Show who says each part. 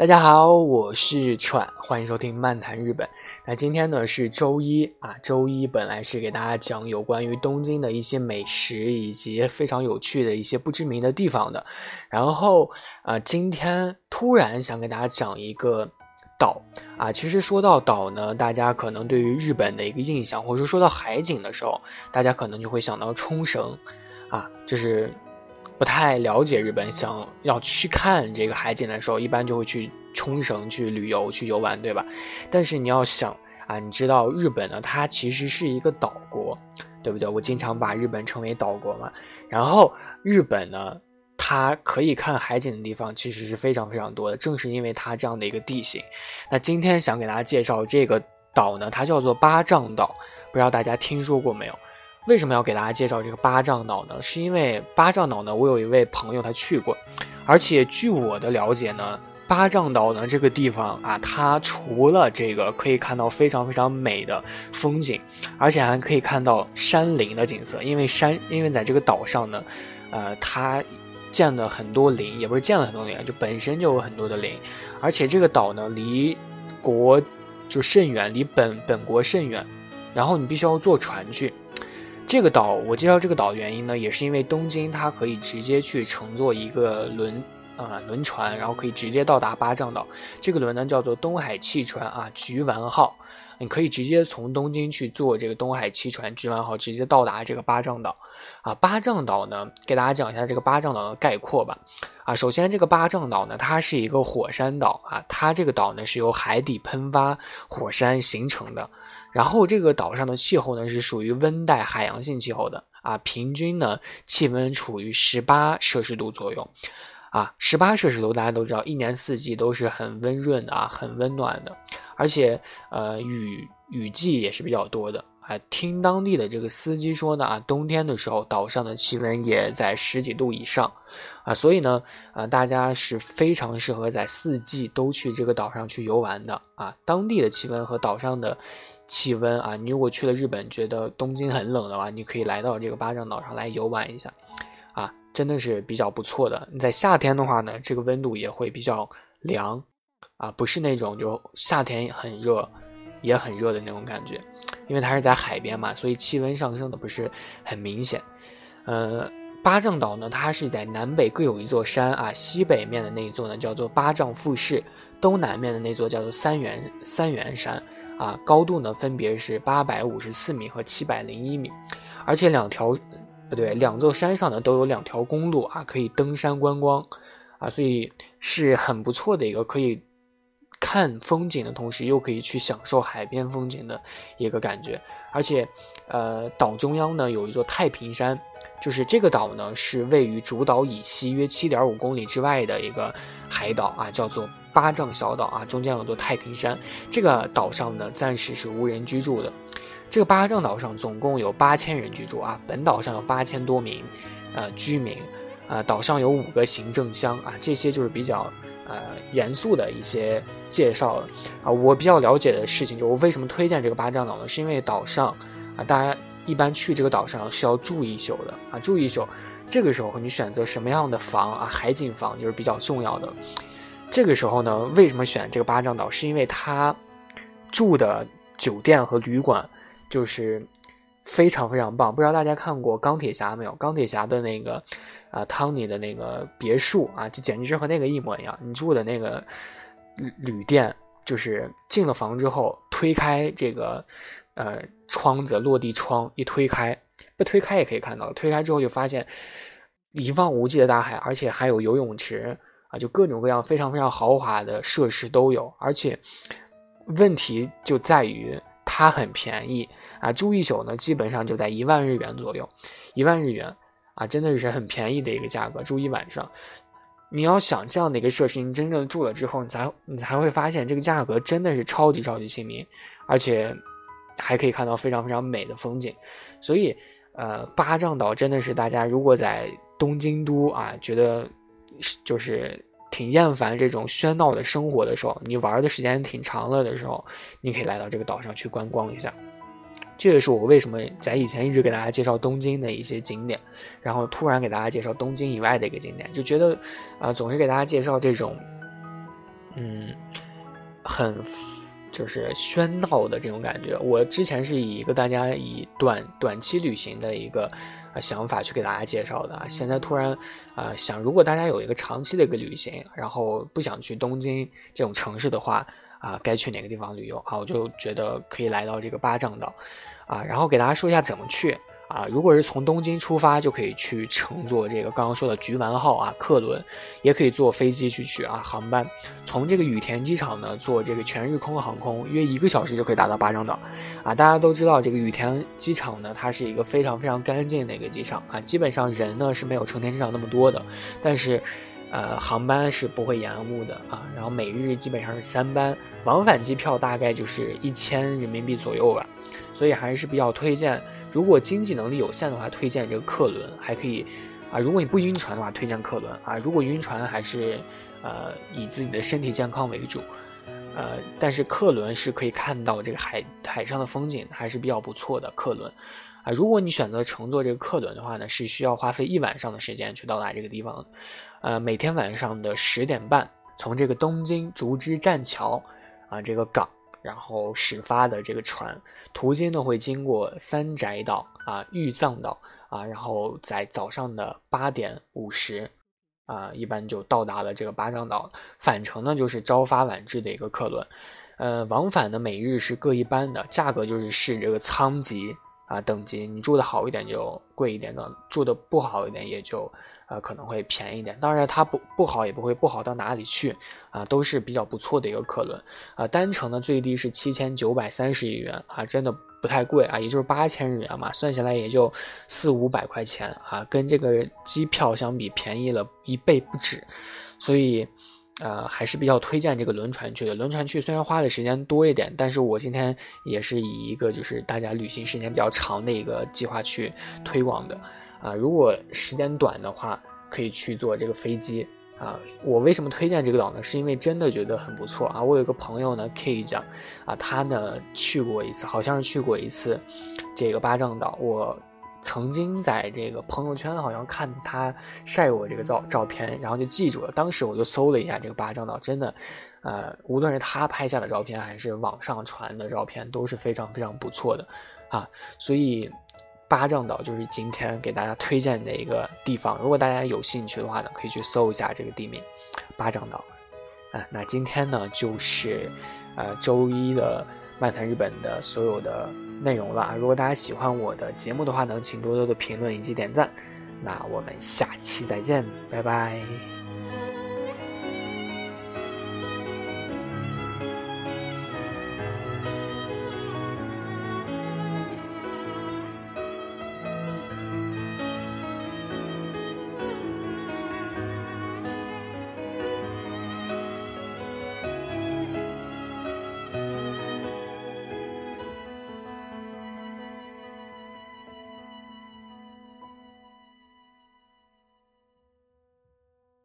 Speaker 1: 大家好，我是喘，欢迎收听漫谈日本。那今天呢是周一啊，周一本来是给大家讲有关于东京的一些美食以及非常有趣的一些不知名的地方的，然后啊，今天突然想给大家讲一个岛啊。其实说到岛呢，大家可能对于日本的一个印象，或者说说到海景的时候，大家可能就会想到冲绳啊，就是。不太了解日本，想要去看这个海景的时候，一般就会去冲绳去旅游、去游玩，对吧？但是你要想啊，你知道日本呢，它其实是一个岛国，对不对？我经常把日本称为岛国嘛。然后日本呢，它可以看海景的地方其实是非常非常多的，正是因为它这样的一个地形。那今天想给大家介绍这个岛呢，它叫做八丈岛，不知道大家听说过没有？为什么要给大家介绍这个八丈岛呢？是因为八丈岛呢，我有一位朋友他去过，而且据我的了解呢，八丈岛呢这个地方啊，它除了这个可以看到非常非常美的风景，而且还可以看到山林的景色。因为山，因为在这个岛上呢，呃，它建了很多林，也不是建了很多林，就本身就有很多的林，而且这个岛呢离国就甚远，离本本国甚远，然后你必须要坐船去。这个岛，我介绍这个岛的原因呢，也是因为东京它可以直接去乘坐一个轮啊轮船，然后可以直接到达八丈岛。这个轮呢叫做东海汽船啊菊丸号，你可以直接从东京去坐这个东海汽船菊丸号，直接到达这个八丈岛。啊，八丈岛呢，给大家讲一下这个八丈岛的概括吧。啊，首先这个八丈岛呢，它是一个火山岛啊，它这个岛呢是由海底喷发火山形成的。然后这个岛上的气候呢是属于温带海洋性气候的啊，平均呢气温处于十八摄氏度左右，啊，十八摄氏度大家都知道，一年四季都是很温润的啊，很温暖的，而且呃雨雨季也是比较多的。啊，听当地的这个司机说呢，啊，冬天的时候岛上的气温也在十几度以上，啊，所以呢，啊，大家是非常适合在四季都去这个岛上去游玩的啊。当地的气温和岛上的气温啊，你如果去了日本觉得东京很冷的话，你可以来到这个八丈岛上来游玩一下，真的是比较不错的。你在夏天的话呢，这个温度也会比较凉，啊，不是那种就夏天很热也很热的那种感觉。因为它是在海边嘛，所以气温上升的不是很明显。呃，八丈岛呢，它是在南北各有一座山啊，西北面的那一座呢叫做八丈富士，东南面的那座叫做三元三元山啊，高度呢分别是八百五十四米和七百零一米，而且两条不对，两座山上呢都有两条公路啊，可以登山观光啊，所以是很不错的一个可以。看风景的同时，又可以去享受海边风景的一个感觉。而且，呃，岛中央呢有一座太平山，就是这个岛呢是位于主岛以西约七点五公里之外的一个海岛啊，叫做八丈小岛啊，中间有座太平山。这个岛上呢暂时是无人居住的。这个八丈岛上总共有八千人居住啊，本岛上有八千多名呃居民，啊，岛上有五个行政乡啊，这些就是比较。呃，严肃的一些介绍了啊，我比较了解的事情，就我为什么推荐这个八丈岛呢？是因为岛上啊，大家一般去这个岛上是要住一宿的啊，住一宿，这个时候你选择什么样的房啊，海景房就是比较重要的。这个时候呢，为什么选这个巴掌岛？是因为它住的酒店和旅馆就是。非常非常棒，不知道大家看过钢铁侠没有？钢铁侠的那个，啊，汤尼的那个别墅啊，就简直是和那个一模一样。你住的那个旅旅店，就是进了房之后，推开这个呃窗子，落地窗一推开，不推开也可以看到，推开之后就发现一望无际的大海，而且还有游泳池啊，就各种各样非常非常豪华的设施都有。而且问题就在于它很便宜。啊，住一宿呢，基本上就在一万日元左右，一万日元啊，真的是很便宜的一个价格，住一晚上。你要想这样的一个设施，你真正住了之后，你才你才会发现这个价格真的是超级超级亲民，而且还可以看到非常非常美的风景。所以，呃，八丈岛真的是大家如果在东京都啊，觉得就是挺厌烦这种喧闹的生活的时候，你玩的时间挺长了的时候，你可以来到这个岛上去观光一下。这也是我为什么在以前一直给大家介绍东京的一些景点，然后突然给大家介绍东京以外的一个景点，就觉得，啊，总是给大家介绍这种嗯，很就是喧闹的这种感觉。我之前是以一个大家以短短期旅行的一个想法去给大家介绍的，现在突然啊想，如果大家有一个长期的一个旅行，然后不想去东京这种城市的话啊，该去哪个地方旅游啊？我就觉得可以来到这个八丈岛啊，然后给大家说一下怎么去。啊，如果是从东京出发，就可以去乘坐这个刚刚说的菊丸号啊客轮，也可以坐飞机去去啊航班。从这个羽田机场呢，坐这个全日空航空，约一个小时就可以达到巴掌岛。啊，大家都知道这个羽田机场呢，它是一个非常非常干净的一个机场啊，基本上人呢是没有成田机场那么多的，但是，呃，航班是不会延误的啊。然后每日基本上是三班，往返机票大概就是一千人民币左右吧。所以还是比较推荐，如果经济能力有限的话，推荐这个客轮还可以，啊，如果你不晕船的话，推荐客轮啊，如果晕船还是，呃，以自己的身体健康为主，呃，但是客轮是可以看到这个海海上的风景，还是比较不错的客轮，啊，如果你选择乘坐这个客轮的话呢，是需要花费一晚上的时间去到达这个地方，呃，每天晚上的十点半，从这个东京竹枝栈桥，啊，这个港。然后始发的这个船，途经呢会经过三宅岛啊、玉藏岛啊，然后在早上的八点五十啊，一般就到达了这个八丈岛。返程呢就是朝发晚至的一个客轮，呃，往返呢每日是各一班的，价格就是视这个舱级。啊，等级你住的好一点就贵一点的，住的不好一点也就，呃，可能会便宜一点。当然，它不不好也不会不好到哪里去，啊，都是比较不错的一个客轮。啊，单程呢最低是七千九百三十亿元，啊，真的不太贵啊，也就是八千日元嘛，算下来也就四五百块钱啊，跟这个机票相比便宜了一倍不止，所以。呃，还是比较推荐这个轮船去的。轮船去虽然花的时间多一点，但是我今天也是以一个就是大家旅行时间比较长的一个计划去推广的。啊，如果时间短的话，可以去坐这个飞机。啊，我为什么推荐这个岛呢？是因为真的觉得很不错啊。我有个朋友呢，K 讲，啊，他呢去过一次，好像是去过一次这个巴掌岛。我。曾经在这个朋友圈好像看他晒过这个照照片，然后就记住了。当时我就搜了一下这个八丈岛，真的，呃，无论是他拍下的照片还是网上传的照片，都是非常非常不错的啊。所以八丈岛就是今天给大家推荐的一个地方。如果大家有兴趣的话呢，可以去搜一下这个地名八丈岛。啊，那今天呢就是呃周一的。漫谈日本的所有的内容了！如果大家喜欢我的节目的话呢，请多多的评论以及点赞。那我们下期再见，拜拜。